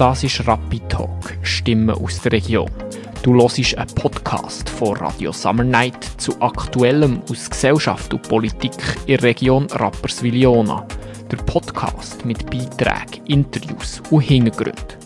Das ist Rapid Talk, Stimmen aus der Region. Du hörst einen Podcast von Radio Summer Night zu Aktuellem aus Gesellschaft und Politik in der Region Rapperswil-Jona. Der Podcast mit Beiträgen, Interviews und Hintergründen.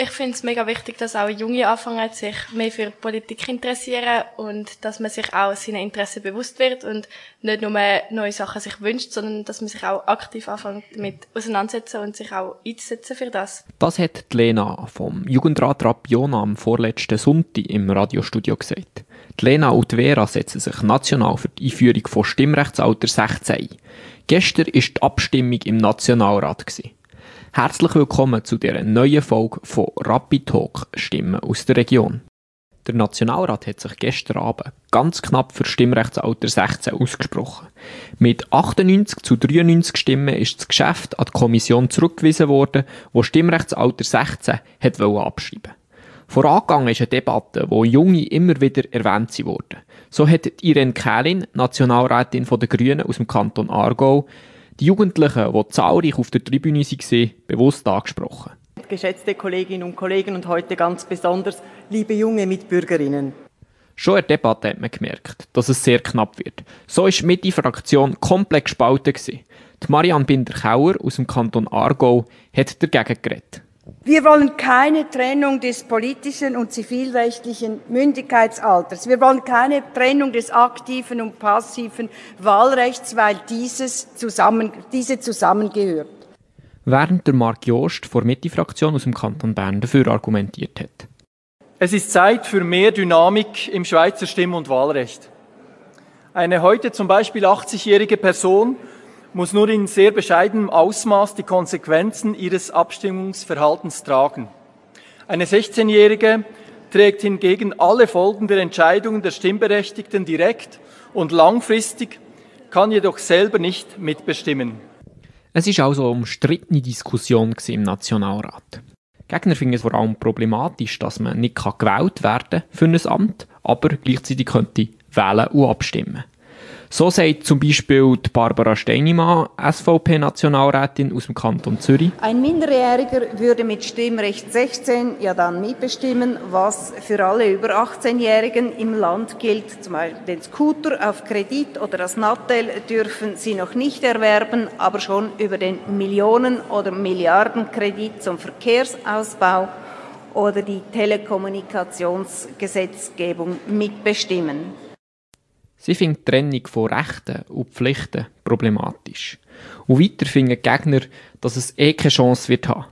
Ich finde es mega wichtig, dass auch Junge anfangen, sich mehr für Politik interessieren und dass man sich auch seinen Interessen bewusst wird und nicht nur neue Sachen sich wünscht, sondern dass man sich auch aktiv anfängt damit auseinandersetzen und sich auch einzusetzen für das. Das hat Lena vom Jugendrat Rapiona am vorletzten Sonntag im Radiostudio gesagt. Die Lena und Vera setzen sich national für die Einführung von Stimmrechtsalter 16 ein. Gestern war die Abstimmung im Nationalrat. Gewesen. Herzlich willkommen zu dieser neuen Folge von Rapid Talk Stimmen aus der Region. Der Nationalrat hat sich gestern Abend ganz knapp für Stimmrechtsalter 16 ausgesprochen. Mit 98 zu 93 Stimmen ist das Geschäft an die Kommission zurückgewiesen worden, wo Stimmrechtsalter 16 hat abschreiben Vorangegangen ist eine Debatte, wo Junge immer wieder erwähnt wurden. So hat Irene Kählin, Nationalrätin der Grünen aus dem Kanton Aargau, die Jugendlichen, die zahlreich auf der Tribüne waren, bewusst angesprochen. Geschätzte Kolleginnen und Kollegen und heute ganz besonders liebe junge Mitbürgerinnen. Schon in der Debatte hat man gemerkt, dass es sehr knapp wird. So war mit die Fraktion komplett gespalten. Die Marianne Binder-Kauer aus dem Kanton Aargau hat dagegen geredet. Wir wollen keine Trennung des politischen und zivilrechtlichen Mündigkeitsalters. Wir wollen keine Trennung des aktiven und passiven Wahlrechts, weil dieses zusammen, diese zusammengehört. Während der Marc Jost vor Mitte-Fraktion aus dem Kanton Bern dafür argumentiert hat. Es ist Zeit für mehr Dynamik im Schweizer Stimm- und Wahlrecht. Eine heute zum Beispiel 80-jährige Person muss nur in sehr bescheidenem Ausmaß die Konsequenzen ihres Abstimmungsverhaltens tragen. Eine 16-Jährige trägt hingegen alle Folgen der Entscheidungen der Stimmberechtigten direkt und langfristig, kann jedoch selber nicht mitbestimmen. Es ist also eine umstrittene Diskussion im Nationalrat. Gegner finden es vor allem problematisch, dass man nicht gewählt werden kann für ein Amt, aber gleichzeitig könnte wählen und abstimmen. So sagt zum Beispiel Barbara Steinimann, SVP-Nationalrätin aus dem Kanton Zürich. Ein Minderjähriger würde mit Stimmrecht 16 ja dann mitbestimmen, was für alle über 18-Jährigen im Land gilt. Zum Beispiel den Scooter auf Kredit oder das Nattel dürfen sie noch nicht erwerben, aber schon über den Millionen- oder Milliardenkredit zum Verkehrsausbau oder die Telekommunikationsgesetzgebung mitbestimmen. Sie findet die Trennung von Rechten und Pflichten problematisch. Und weiter finden Gegner, dass es eh keine Chance wird haben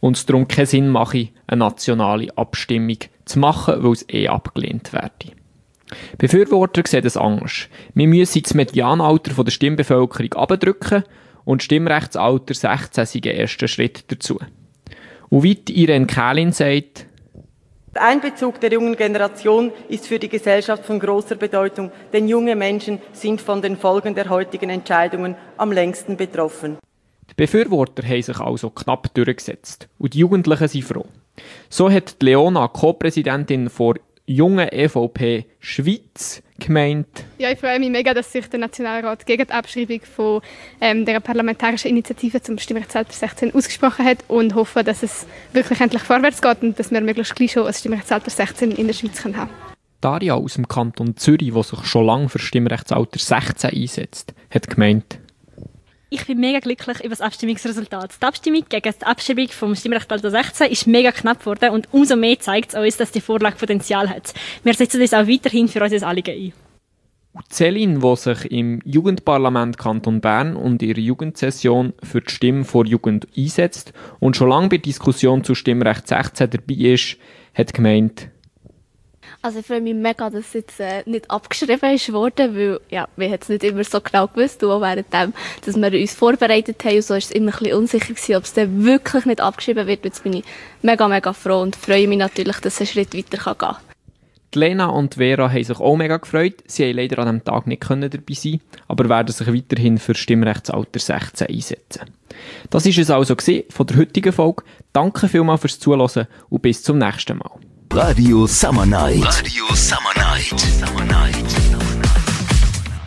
und es darum keinen Sinn mache, eine nationale Abstimmung zu machen, weil es eh abgelehnt werde. Befürworter sehen das anders. Wir müssen das Medianalter der Stimmbevölkerung abdrücken und Stimmrechtsalter 16 sei ein erster Schritt dazu. Und wie Irene Kählin sagt, der Einbezug der jungen Generation ist für die Gesellschaft von großer Bedeutung, denn junge Menschen sind von den Folgen der heutigen Entscheidungen am längsten betroffen. Die Befürworter haben sich also knapp durchgesetzt und die Jugendlichen sind froh. So hat Leona, Co-Präsidentin vor junge EVP Schweiz gemeint. Ja, ich freue mich mega, dass sich der Nationalrat gegen die Abschreibung von ähm, der parlamentarischen Initiative zum Stimmrechtsalter 16 ausgesprochen hat und hoffe, dass es wirklich endlich vorwärts geht und dass wir möglichst gleich schon ein Stimmrechtsalter 16 in der Schweiz haben können. Daria aus dem Kanton Zürich, die sich schon lange für Stimmrechtsalter 16 einsetzt, hat gemeint, ich bin mega glücklich über das Abstimmungsresultat. Die Abstimmung gegen die Abschreibung vom Stimmrechtsalter 16 ist mega knapp geworden und umso mehr zeigt es uns, dass die Vorlage Potenzial hat. Wir setzen uns auch weiterhin für unser Anliegen ein. Celine, die sich im Jugendparlament Kanton Bern und ihrer Jugendsession für die Stimme vor Jugend einsetzt und schon lange bei Diskussion zu Stimmrecht 16 dabei ist, hat gemeint, also ich freue mich mega, dass es jetzt äh, nicht abgeschrieben ist worden, weil ja, wir haben es nicht immer so genau gewusst, und auch während dem, dass wir uns vorbereitet haben, und so ist es immer ein bisschen unsicher gewesen, ob es dann wirklich nicht abgeschrieben wird. Jetzt bin ich mega, mega froh und freue mich natürlich, dass es einen Schritt weiter gehen kann. Die Lena und Vera haben sich auch mega gefreut. Sie haben leider an diesem Tag nicht dabei sein aber werden sich weiterhin für Stimmrechtsalter 16 einsetzen. Das war es also von der heutigen Folge. Danke vielmals fürs Zuhören und bis zum nächsten Mal. Radio Summer Night. Radio Summer Night. Summer Night.